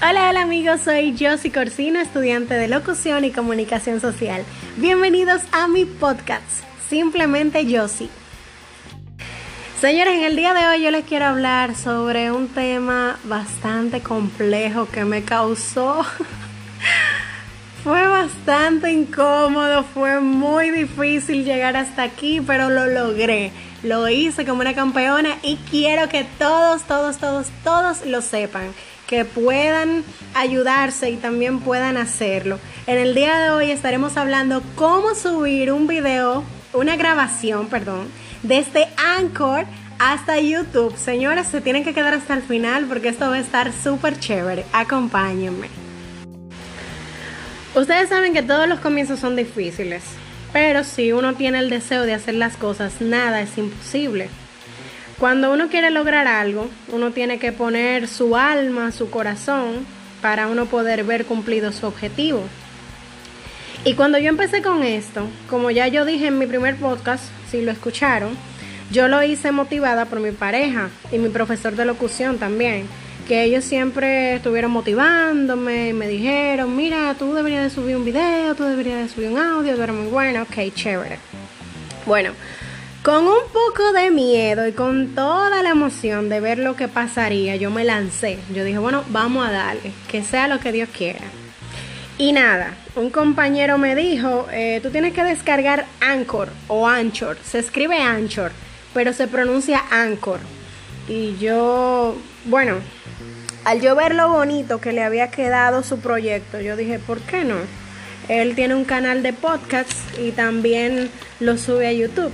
Hola, hola amigos, soy Josie Corsino, estudiante de locución y comunicación social. Bienvenidos a mi podcast, simplemente Josie. Señores, en el día de hoy yo les quiero hablar sobre un tema bastante complejo que me causó... fue bastante incómodo, fue muy difícil llegar hasta aquí, pero lo logré. Lo hice como una campeona y quiero que todos, todos, todos, todos lo sepan que puedan ayudarse y también puedan hacerlo. En el día de hoy estaremos hablando cómo subir un video, una grabación, perdón, desde Anchor hasta YouTube. Señores, se tienen que quedar hasta el final porque esto va a estar súper chévere. Acompáñenme. Ustedes saben que todos los comienzos son difíciles, pero si uno tiene el deseo de hacer las cosas, nada es imposible. Cuando uno quiere lograr algo, uno tiene que poner su alma, su corazón, para uno poder ver cumplido su objetivo. Y cuando yo empecé con esto, como ya yo dije en mi primer podcast, si lo escucharon, yo lo hice motivada por mi pareja y mi profesor de locución también, que ellos siempre estuvieron motivándome y me dijeron, mira, tú deberías de subir un video, tú deberías de subir un audio, tú eres muy bueno, ok, chévere. Bueno, con un poco de miedo y con toda la emoción de ver lo que pasaría, yo me lancé. Yo dije, bueno, vamos a darle, que sea lo que Dios quiera. Y nada, un compañero me dijo, eh, tú tienes que descargar Anchor o Anchor. Se escribe Anchor, pero se pronuncia Anchor. Y yo, bueno, al yo ver lo bonito que le había quedado su proyecto, yo dije, ¿por qué no? Él tiene un canal de podcasts y también lo sube a YouTube.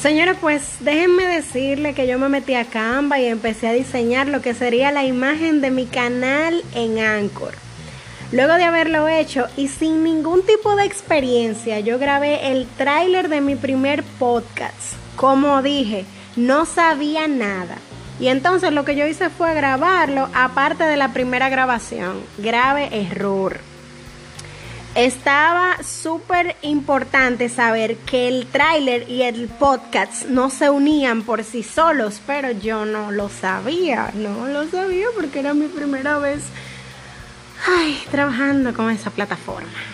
Señora, pues déjenme decirle que yo me metí a Canva y empecé a diseñar lo que sería la imagen de mi canal en Anchor. Luego de haberlo hecho y sin ningún tipo de experiencia, yo grabé el tráiler de mi primer podcast. Como dije, no sabía nada. Y entonces lo que yo hice fue grabarlo aparte de la primera grabación. Grave error. Estaba súper importante saber que el tráiler y el podcast no se unían por sí solos, pero yo no lo sabía, no lo sabía porque era mi primera vez trabajando con esa plataforma.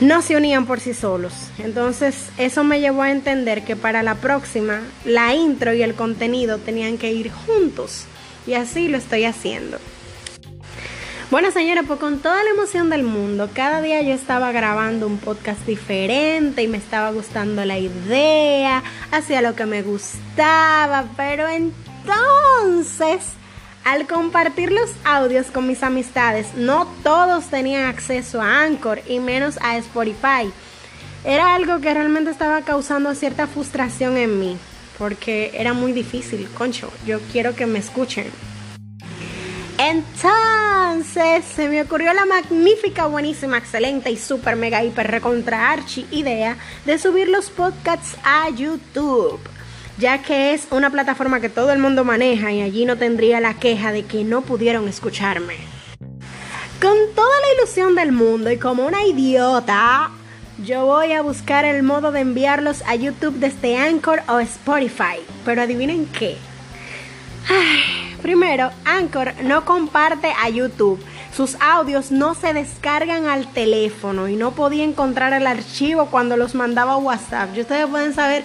No se unían por sí solos. Entonces eso me llevó a entender que para la próxima la intro y el contenido tenían que ir juntos. Y así lo estoy haciendo. Bueno, señora, pues con toda la emoción del mundo, cada día yo estaba grabando un podcast diferente y me estaba gustando la idea, hacía lo que me gustaba, pero entonces, al compartir los audios con mis amistades, no todos tenían acceso a Anchor y menos a Spotify. Era algo que realmente estaba causando cierta frustración en mí, porque era muy difícil, concho, yo quiero que me escuchen. Entonces se me ocurrió la magnífica, buenísima, excelente y super mega hiper recontra archi idea de subir los podcasts a YouTube, ya que es una plataforma que todo el mundo maneja y allí no tendría la queja de que no pudieron escucharme. Con toda la ilusión del mundo y como una idiota, yo voy a buscar el modo de enviarlos a YouTube desde Anchor o Spotify. Pero adivinen qué. Ay, Primero, Anchor no comparte a YouTube. Sus audios no se descargan al teléfono y no podía encontrar el archivo cuando los mandaba a WhatsApp. Y ustedes pueden saber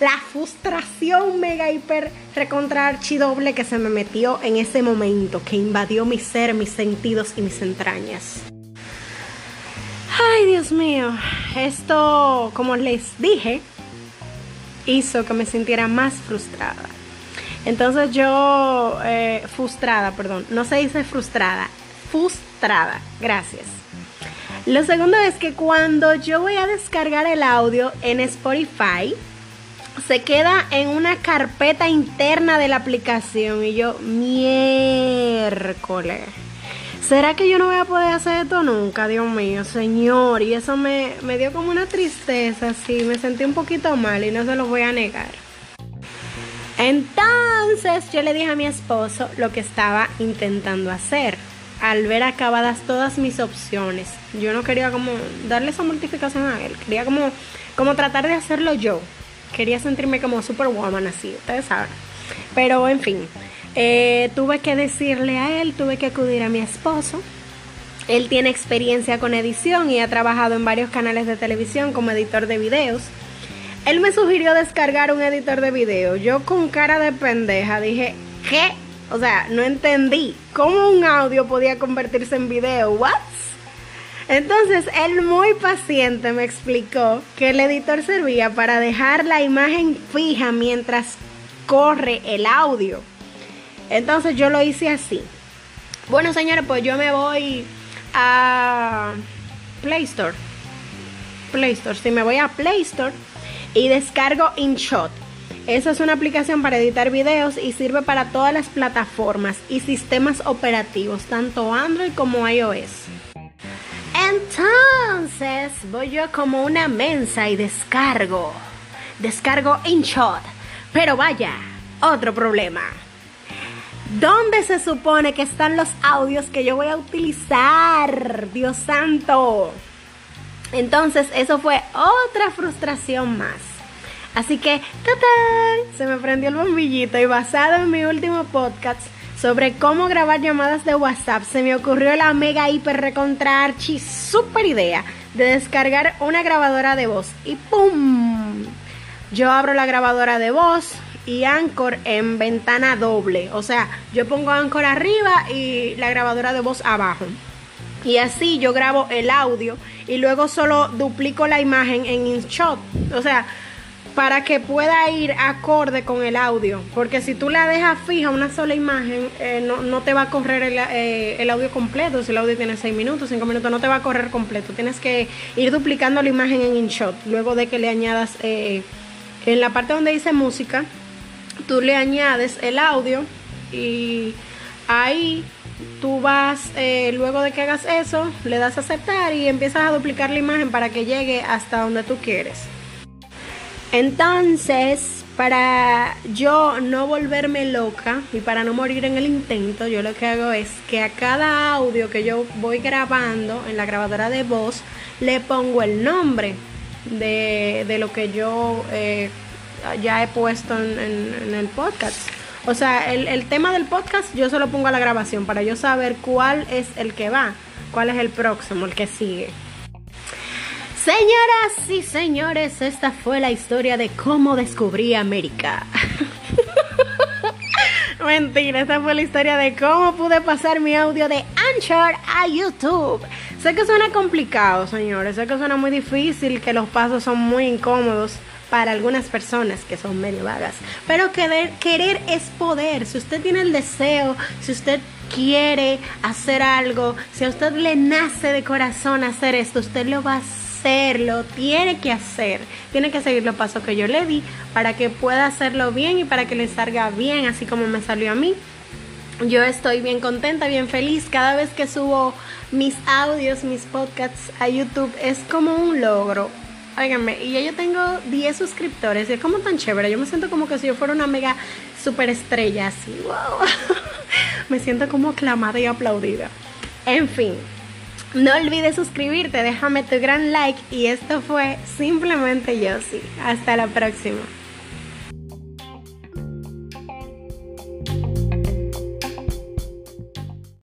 la frustración mega hiper recontra archidoble que se me metió en ese momento, que invadió mi ser, mis sentidos y mis entrañas. Ay, Dios mío, esto, como les dije, hizo que me sintiera más frustrada. Entonces yo, eh, frustrada, perdón, no se dice frustrada, frustrada, gracias. Lo segundo es que cuando yo voy a descargar el audio en Spotify, se queda en una carpeta interna de la aplicación y yo, miércoles. ¿Será que yo no voy a poder hacer esto nunca? Dios mío, señor. Y eso me, me dio como una tristeza, sí, me sentí un poquito mal y no se lo voy a negar. Entonces yo le dije a mi esposo lo que estaba intentando hacer. Al ver acabadas todas mis opciones, yo no quería como darle esa mortificación a él, quería como, como tratar de hacerlo yo. Quería sentirme como superwoman así, ustedes saben. Pero en fin, Eh, tuve que decirle a él, tuve que acudir a mi esposo. Él tiene experiencia con edición y ha trabajado en varios canales de televisión como editor de videos. Él me sugirió descargar un editor de video. Yo con cara de pendeja dije, ¿qué? O sea, no entendí cómo un audio podía convertirse en video. ¿What? Entonces él muy paciente me explicó que el editor servía para dejar la imagen fija mientras corre el audio. Entonces yo lo hice así. Bueno, señores, pues yo me voy a Play Store. Play Store, si me voy a Play Store y descargo InShot. Esa es una aplicación para editar videos y sirve para todas las plataformas y sistemas operativos, tanto Android como iOS. Entonces voy yo como una mensa y descargo. Descargo InShot. Pero vaya, otro problema. ¿Dónde se supone que están los audios que yo voy a utilizar? Dios santo. Entonces, eso fue otra frustración más. Así que, ¡tatán! Se me prendió el bombillito y basado en mi último podcast sobre cómo grabar llamadas de WhatsApp, se me ocurrió la mega hiper recontra archi super idea de descargar una grabadora de voz. Y ¡pum! Yo abro la grabadora de voz, y Anchor en ventana doble. O sea, yo pongo Anchor arriba y la grabadora de voz abajo. Y así yo grabo el audio y luego solo duplico la imagen en InShot. O sea, para que pueda ir acorde con el audio. Porque si tú la dejas fija una sola imagen, eh, no, te va a correr eh, el, audio completo. Si el audio tiene 6 minutos, 5 minutos, no te va a correr completo. Tienes que ir duplicando la imagen en InShot. Luego de que le añadas eh, en la parte donde dice música, tú le añades el audio y ahí tú vas, eh, luego de que hagas eso, le das a aceptar y empiezas a duplicar la imagen para que llegue hasta donde tú quieres. Entonces, para yo no volverme loca y para no morir en el intento, yo lo que hago es que a cada audio que yo voy grabando en la grabadora de voz, le pongo el nombre de, lo que yo eh, ya he puesto en, el podcast. O sea, el, tema del podcast yo solo pongo a la grabación para yo saber cuál es el que va, cuál es el próximo, el que sigue. Señoras y señores, esta fue la historia de cómo descubrí América. Mentira, esta fue la historia de cómo pude pasar mi audio de Anchor a YouTube. Sé que suena complicado, señores, sé que suena muy difícil, que los pasos son muy incómodos para algunas personas que son medio vagas. Pero querer, es poder. Si usted tiene el deseo, si usted quiere hacer algo, si a usted le nace de corazón hacer esto, usted lo va a hacer, lo tiene que hacer. Tiene que seguir los pasos que yo le di para que pueda hacerlo bien y para que le salga bien, así como me salió a mí. Yo estoy bien contenta, bien feliz. Cada vez que subo mis audios, mis podcasts a YouTube, es como un logro Óiganme, y ya yo tengo 10 suscriptores y es como tan chévere. Yo me siento como que si yo fuera una mega super estrella, así, wow. me siento como aclamada y aplaudida. En fin, no olvides suscribirte, déjame tu gran like y esto fue simplemente yo sí. Hasta la próxima.